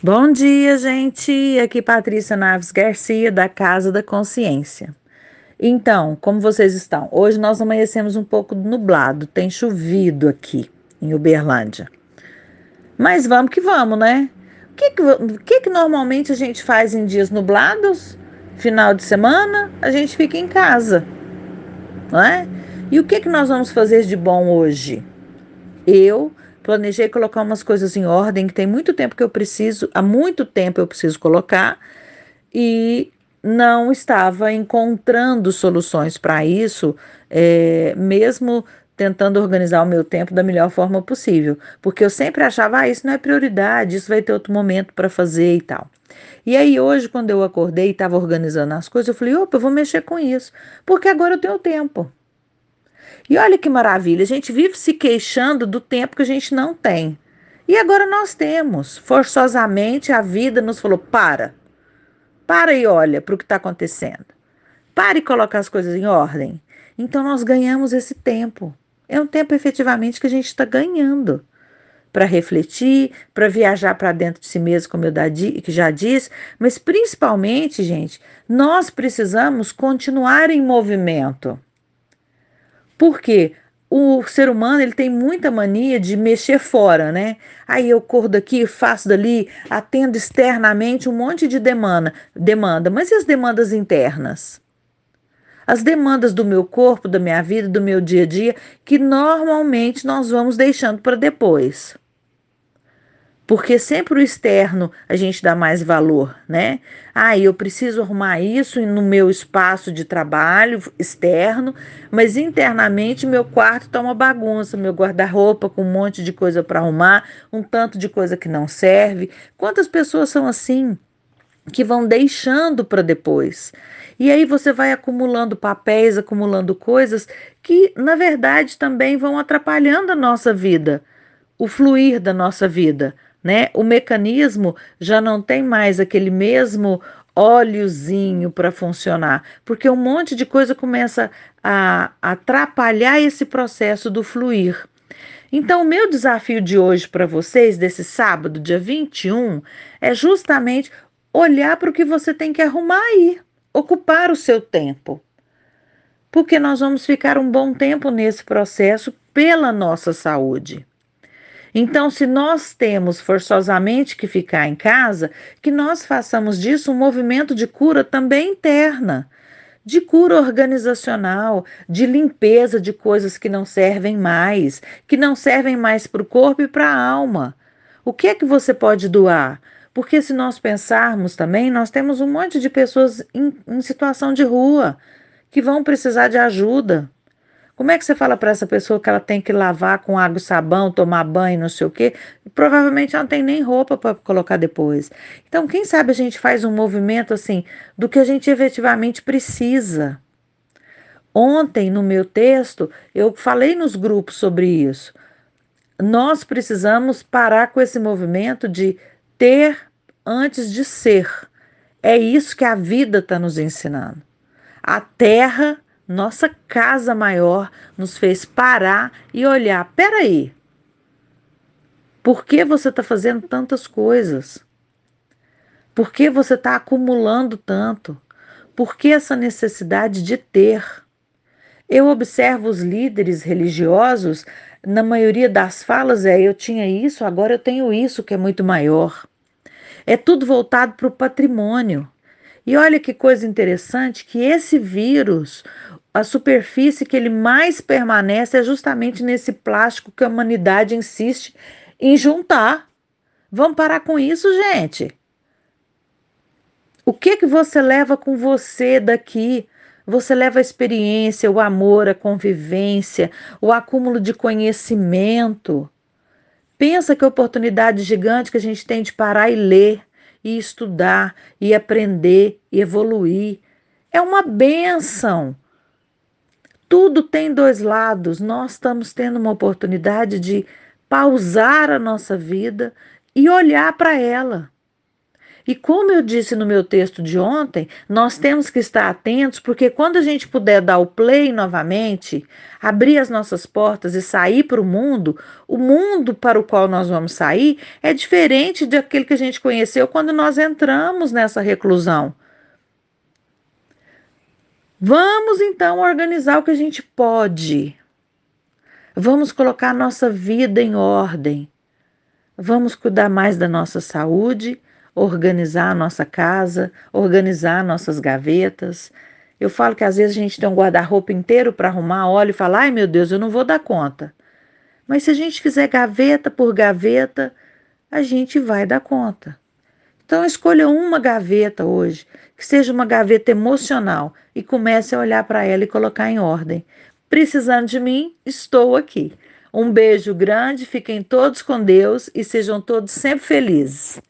Bom dia, gente. Aqui Patrícia Naves Garcia, da Casa da Consciência. Então, como vocês estão? Hoje nós amanhecemos um pouco nublado, tem chovido aqui em Uberlândia. Mas vamos que vamos, né? O que que, que, que normalmente a gente faz em dias nublados? Final de semana, a gente fica em casa, não é? E o que, que nós vamos fazer de bom hoje? Eu planejei colocar umas coisas em ordem que tem muito tempo que eu preciso, há muito tempo eu preciso colocar e não estava encontrando soluções para isso, é, mesmo tentando organizar o meu tempo da melhor forma possível, porque eu sempre achava, ah, isso não é prioridade, isso vai ter outro momento para fazer e tal. E aí hoje, quando eu acordei e estava organizando as coisas, eu falei, opa, eu vou mexer com isso, porque agora eu tenho tempo. E olha que maravilha, a gente vive se queixando do tempo que a gente não tem. E agora nós temos. Forçosamente a vida nos falou: para, para e olha para o que está acontecendo. Para e colocar as coisas em ordem. Então nós ganhamos esse tempo. É um tempo efetivamente que a gente está ganhando para refletir, para viajar para dentro de si mesmo, como eu já disse, mas principalmente, gente, nós precisamos continuar em movimento. Porque o ser humano ele tem muita mania de mexer fora, né? Aí eu corro daqui, faço dali, atendo externamente um monte de demanda, demanda. Mas e as demandas internas? As demandas do meu corpo, da minha vida, do meu dia a dia, que normalmente nós vamos deixando para depois porque sempre o externo a gente dá mais valor, né? Ah, eu preciso arrumar isso no meu espaço de trabalho externo, mas internamente meu quarto está uma bagunça, meu guarda-roupa com um monte de coisa para arrumar, um tanto de coisa que não serve. Quantas pessoas são assim? Que vão deixando para depois. E aí você vai acumulando papéis, acumulando coisas que, na verdade, também vão atrapalhando a nossa vida, o fluir da nossa vida né? O mecanismo já não tem mais aquele mesmo óleozinho para funcionar, porque um monte de coisa começa a atrapalhar esse processo do fluir. Então, o meu desafio de hoje para vocês, desse sábado, dia 21, é justamente olhar para o que você tem que arrumar aí, ocupar o seu tempo. Porque nós vamos ficar um bom tempo nesse processo pela nossa saúde. Então, se nós temos forçosamente que ficar em casa, que nós façamos disso um movimento de cura também interna, de cura organizacional, de limpeza de coisas que não servem mais, que não servem mais para o corpo e para a alma. O que é que você pode doar? Porque se nós pensarmos também, nós temos um monte de pessoas em, em situação de rua que vão precisar de ajuda. Como é que você fala para essa pessoa que ela tem que lavar com água e sabão, tomar banho, não sei o quê? Provavelmente ela não tem nem roupa para colocar depois. Então, quem sabe a gente faz um movimento assim do que a gente efetivamente precisa. Ontem, no meu texto, eu falei nos grupos sobre isso. Nós precisamos parar com esse movimento de ter antes de ser. É isso que a vida está nos ensinando. A terra nossa casa maior nos fez parar e olhar. Peraí, por que você está fazendo tantas coisas? Por que você está acumulando tanto? Por que essa necessidade de ter? Eu observo os líderes religiosos, na maioria das falas é: eu tinha isso, agora eu tenho isso, que é muito maior. É tudo voltado para o patrimônio. E olha que coisa interessante que esse vírus, a superfície que ele mais permanece é justamente nesse plástico que a humanidade insiste em juntar. Vamos parar com isso, gente. O que que você leva com você daqui? Você leva a experiência, o amor, a convivência, o acúmulo de conhecimento. Pensa que oportunidade gigante que a gente tem de parar e ler, e estudar, e aprender, e evoluir. É uma benção. Tudo tem dois lados. Nós estamos tendo uma oportunidade de pausar a nossa vida e olhar para ela. E como eu disse no meu texto de ontem, nós temos que estar atentos, porque quando a gente puder dar o play novamente, abrir as nossas portas e sair para o mundo, o mundo para o qual nós vamos sair é diferente daquele que a gente conheceu quando nós entramos nessa reclusão. Vamos então organizar o que a gente pode. Vamos colocar nossa vida em ordem. Vamos cuidar mais da nossa saúde organizar a nossa casa, organizar nossas gavetas. Eu falo que às vezes a gente tem um guarda-roupa inteiro para arrumar, olha e fala: ai meu Deus, eu não vou dar conta. Mas se a gente fizer gaveta por gaveta, a gente vai dar conta. Então escolha uma gaveta hoje, que seja uma gaveta emocional, e comece a olhar para ela e colocar em ordem. Precisando de mim, estou aqui. Um beijo grande, fiquem todos com Deus e sejam todos sempre felizes.